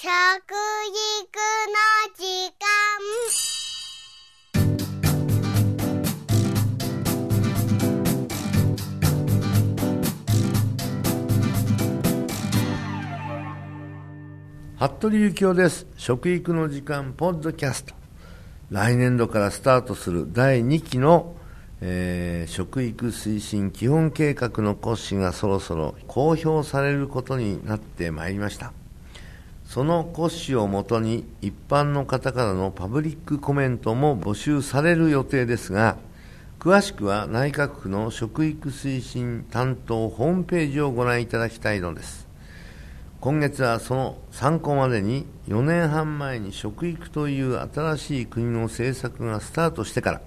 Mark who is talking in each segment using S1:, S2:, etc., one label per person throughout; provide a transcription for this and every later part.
S1: 食育の時間。
S2: 服部幸男です。食育の時間ポッドキャスト。来年度からスタートする第2期の、えー食育推進基本計画の骨子がそろそろ公表されることになってまいりました。その骨子をもとに一般の方からのパブリックコメントも募集される予定ですが詳しくは内閣府の食育推進担当ホームページをご覧いただきたいのです。今月はその参考までに4年半前に食育という新しい国の政策がスタートしてから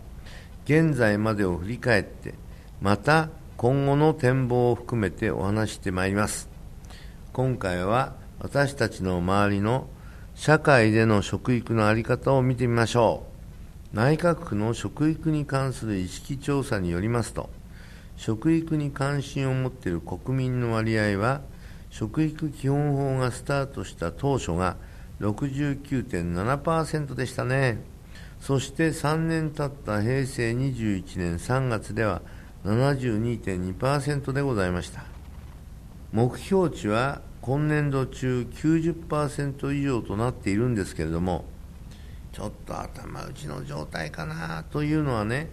S2: 現在までを振り返ってまた今後の展望を含めてお話してまいります。今回は私たちの周りの社会での食育の在り方を見てみましょう。内閣府の食育に関する意識調査によりますと食育に関心を持っている国民の割合は食育基本法がスタートした当初が69.7%でしたね。そして3年経った平成21年3月では72.2%でございました。目標値は今年度中90%以上となっているんですけれどもちょっと頭打ちの状態かなというのはね、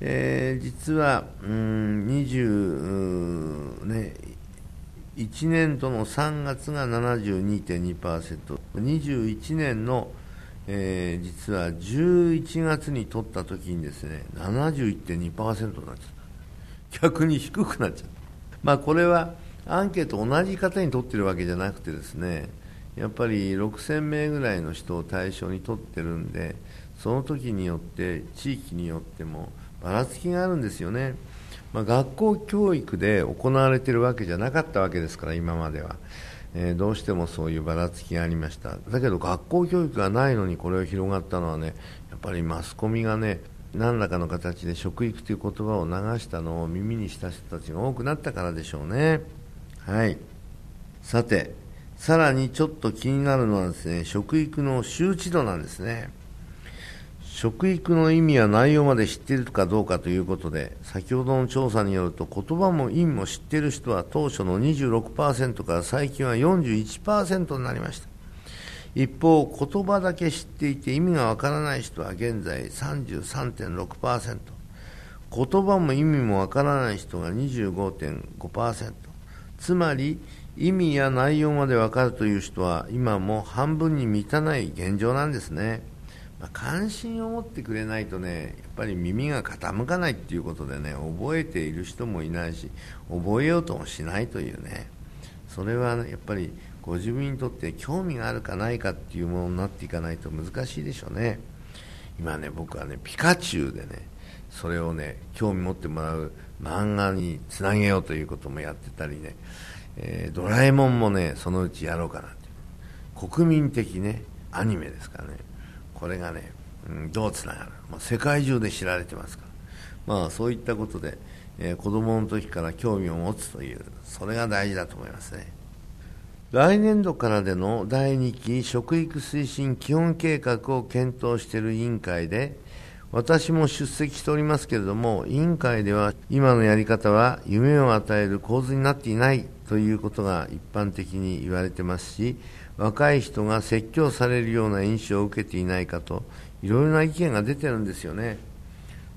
S2: えー実は、うん、20、ね、1年度の3月が72.2%、21年の、えー実は11月に取った時にですね、71.2%になっちゃった。逆に低くなっちゃう。まあこれはアンケート同じ方に取ってるわけじゃなくてですね、やっぱり6000名ぐらいの人を対象に取ってるんで、その時によって、地域によってもばらつきがあるんですよね。まあ、学校教育で行われてるわけじゃなかったわけですから、今までは。えーどうしてもそういうばらつきがありました。だけど学校教育がないのにこれが広がったのはね、やっぱりマスコミがね、何らかの形で食育という言葉を流したのを耳にした人たちが多くなったからでしょうね。はい。さて、さらにちょっと気になるのはですね、食育の周知度なんですね。食育の意味や内容まで知っているかどうかということで、先ほどの調査によると、言葉も意味も知っている人は当初の26%から最近は41%になりました。一方、言葉だけ知っていて意味がわからない人は現在33.6%、言葉も意味もわからない人が25.5%、つまり意味や内容までわかるという人は今も半分に満たない現状なんですね。まあ、関心を持ってくれないとね、やっぱり耳が傾かないっていうことでね、覚えている人もいないし、覚えようともしないというね、それは、ね、やっぱりご自分にとって興味があるかないかっていうものになっていかないと難しいでしょうね。今ね、僕はね、ピカチュウでね、それをね、興味持ってもらう漫画につなげようということもやってたりね、えードラえもんもね、そのうちやろうかなって。国民的ね、アニメですからね。これがね、うん、どうつながる、まあ、世界中で知られてますから、まあ、そういったことで、えー子供の時から興味を持つという、それが大事だと思いますね。来年度からでの第2期食育推進基本計画を検討している委員会で、私も出席しておりますけれども、委員会では今のやり方は夢を与える構図になっていないということが一般的に言われてますし、若い人が説教されるような印象を受けていないかと、いろいろな意見が出てるんですよね。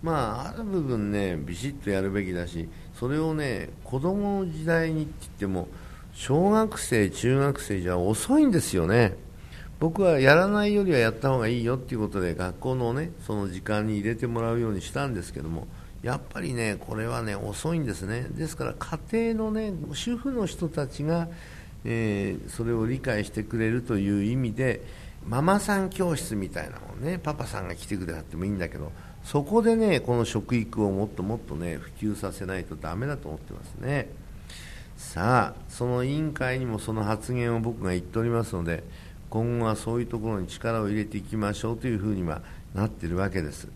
S2: まあ、ある部分ね、ビシッとやるべきだし、それをね、子供の時代にって言っても、小学生、中学生じゃ遅いんですよね。僕はやらないよりはやった方がいいよっていうことで学校のねその時間に入れてもらうようにしたんですけどもやっぱりねこれはね遅いんですね。ですから家庭のね主婦の人たちが、えーそれを理解してくれるという意味でママさん教室みたいなのをねパパさんが来てくれなくてもいいんだけどそこでねこの食育をもっともっとね普及させないとダメだと思ってますね。さあその委員会にもその発言を僕が言っておりますので今後はそういうところに力を入れていきましょうというふうにはなっているわけです。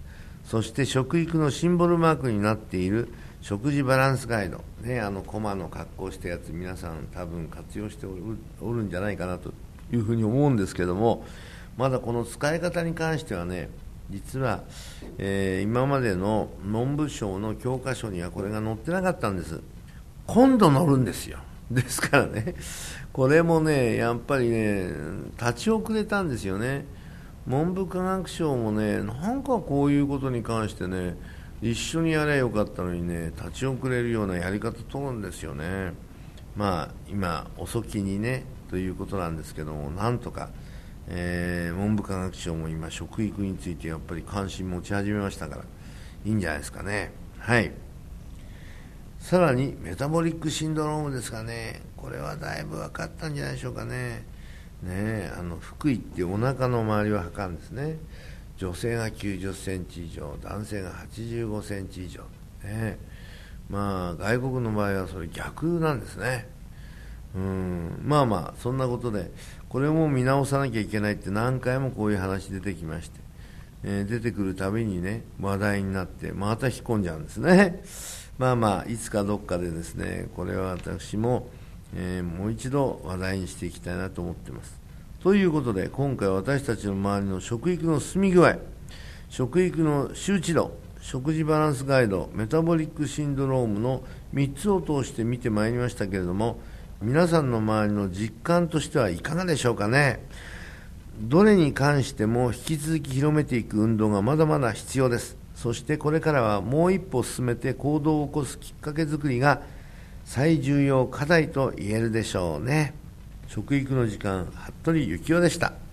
S2: そして食育のシンボルマークになっている食事バランスガイド、ね、あのコマの格好したやつ皆さん多分活用しておるんじゃないかなというふうに思うんですけどもまだこの使い方に関してはね実は、えー、今までの文部省の教科書にはこれが載ってなかったんです。今度載るんですよ。ですからね。これもねやっぱりね立ち遅れたんですよね。文部科学省もねなんかこういうことに関してね一緒にやればよかったのにね立ち遅れるようなやり方取るんですよね。まあ今遅きにねということなんですけどもなんとかえー、文部科学省も今、食育についてやっぱり関心持ち始めましたからいいんじゃないですかね。はい。さらにメタボリックシンドロームですかね、これはだいぶ分かったんじゃないでしょうかね、ねあの腹囲ってお腹の周りを測るんですね、女性が90センチ以上、男性が85センチ以上、ねまあ、外国の場合はそれ逆なんですね。うんまあまあそんなことでこれも見直さなきゃいけないって何回もこういう話出てきまして、えー、出てくるたびにね話題になってまた引っ込んじゃうんですね。まあまあいつかどっかでですねこれは私も、えー、もう一度話題にしていきたいなと思っています。ということで今回私たちの周りの食育の進み具合食育の周知度食事バランスガイドメタボリックシンドロームの3つを通して見てまいりましたけれども皆さんの周りの実感としてはいかがでしょうかね。どれに関しても引き続き広めていく運動がまだまだ必要です。そしてこれからはもう一歩進めて行動を起こすきっかけづくりが最重要課題と言えるでしょうね。食育の時間服部幸男でした。